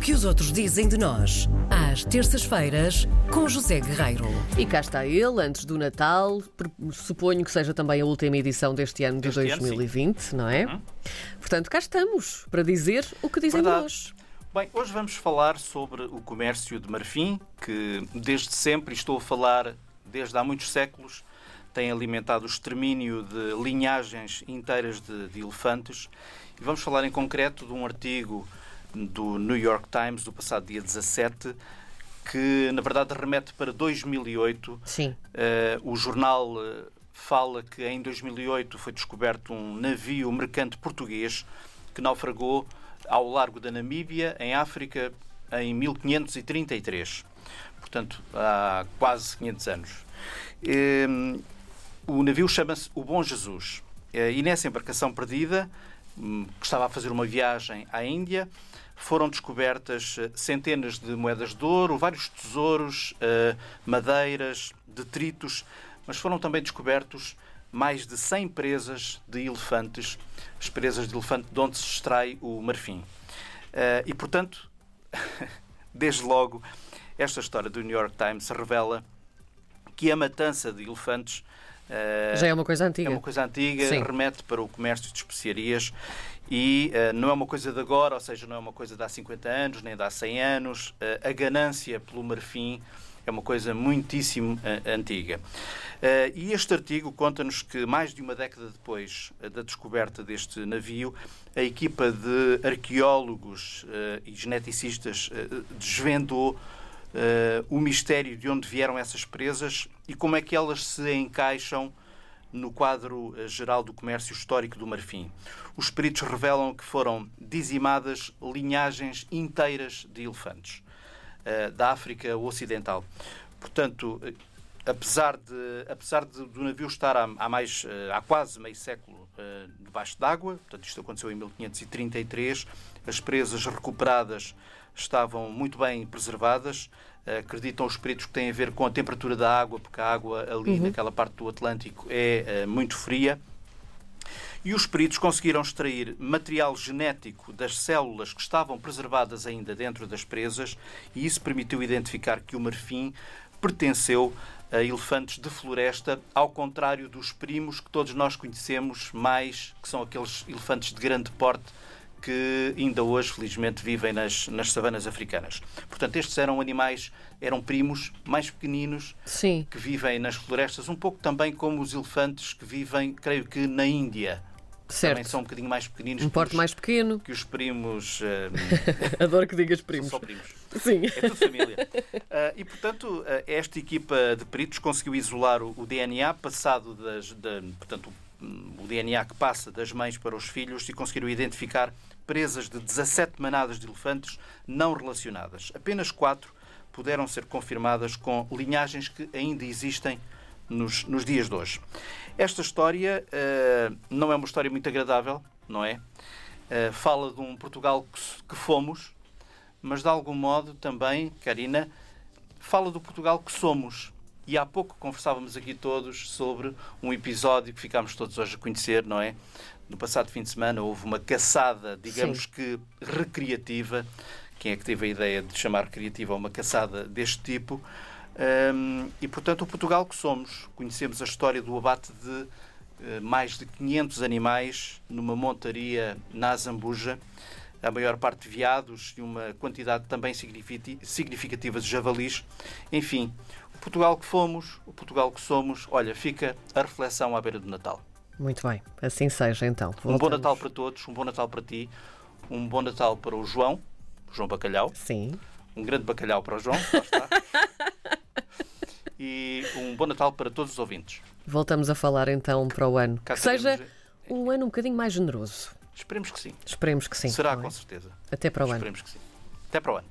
que os outros dizem de nós, às terças-feiras, com José Guerreiro. E cá está ele, antes do Natal. Suponho que seja também a última edição deste ano de Deste ano, 2020, não é? Portanto, cá estamos para dizer o que dizem de Verdade. nós. Bem, hoje vamos falar sobre o comércio de marfim, que desde sempre, e estou a falar desde há muitos séculos, tem alimentado o extermínio de linhagens inteiras de, de elefantes. E vamos falar em concreto de um artigo do New York Times do passado dia 17, que na verdade remete para 2008. Sim. Eh, o jornal eh, fala que em 2008 foi descoberto um navio mercante português que naufragou ao largo da Namíbia, em África, em 1533. Portanto, há quase 500 anos. Eh, o navio chama-se o Bom Jesus. E nessa embarcação perdida, que estava a fazer uma viagem à Índia, foram descobertas eh, centenas de moedas de ouro, vários tesouros, eh, madeiras, detritos, mas foram também descobertos mais de 100 presas de elefantes, as presas de elefante de onde se extrai o marfim. Eh, E, portanto, desde logo, esta história do New York Times revela que a matança de elefantes Já é uma coisa é antiga. uma coisa antiga, Sim. remete para o comércio de especiarias e eh, não é uma coisa de agora, ou seja, não é uma coisa de há 50 anos, nem de há 100 anos. Eh, a ganância pelo marfim é uma coisa muitíssimo eh, antiga. Eh, e este artigo conta-nos que, mais de uma década depois eh, da descoberta deste navio, a equipa de arqueólogos eh, e geneticistas eh, desvendou eh, o mistério de onde vieram essas presas e como é que elas se encaixam no quadro eh, geral do comércio histórico do marfim. Os peritos revelam que foram dizimadas linhagens inteiras de elefantes eh, da África Ocidental. Portanto, apesar, de, apesar de- do navio estar há, há mais, há quase meio século debaixo d'água, portanto isto aconteceu em 1533, as presas recuperadas estavam muito bem preservadas. Eh, Acreditam os peritos que tem a ver com a temperatura da água, porque a água ali naquela parte do Atlântico é eh, muito fria. E os peritos conseguiram extrair material genético das células que estavam preservadas ainda dentro das presas e isso permitiu identificar que o marfim pertenceu a elefantes de floresta, ao contrário dos primos que todos nós conhecemos mais, que são aqueles elefantes de grande porte que ainda hoje, felizmente, vivem nas, nas savanas africanas. Portanto, estes eram animais, eram primos mais pequeninos, Sim. que vivem nas florestas, um pouco também como os elefantes que vivem, creio que na Índia. Também Certo. são um bocadinho mais pequeninos Um porte os, mais pequeno. que os primos. eh, Adoro que digas são primos. só primos. Sim. É tudo família. Ah, e, portanto, ah, esta equipa de peritos conseguiu isolar o, o DNA passado das. da- portanto, o, o DNA que passa das mães para os filhos e conseguiram identificar presas de 17 manadas de elefantes não relacionadas. Apenas quatro puderam ser confirmadas com linhagens que ainda existem nos, nos dias de hoje. Esta história ah, não é uma história muito agradável, não é? Ah, fala de um Portugal que, que fomos, mas de algum modo também, Karina, fala do Portugal que somos. E há pouco conversávamos aqui todos sobre um episódio que ficámos todos hoje a conhecer, não é? No passado fim de semana houve uma caçada, digamos Sim. que recreativa. Quem é que teve a ideia de chamar recreativa uma caçada deste tipo? Hum, e, portanto, o Portugal que somos. Conhecemos a história do abate de eh, mais de 500 animais numa montaria na Zambuja, a maior parte de veados e uma quantidade também significati- significativa de javalis. Enfim, o Portugal que fomos, o Portugal que somos, olha, fica a reflexão à beira do Natal. Muito bem. Assim seja, então. Um bom Voltamos. Natal para todos, um bom Natal para ti, um bom Natal para o João, João Bacalhau, Sim. um grande bacalhau para o João, lá está. E um bom Natal para todos os ouvintes. Voltamos a falar então para o ano. Cá Que seja estaremos- um ano um bocadinho mais generoso. Esperemos que sim. Esperemos que sim. Será, é? com certeza. Até para o ano. Esperemos que sim. Até para o ano.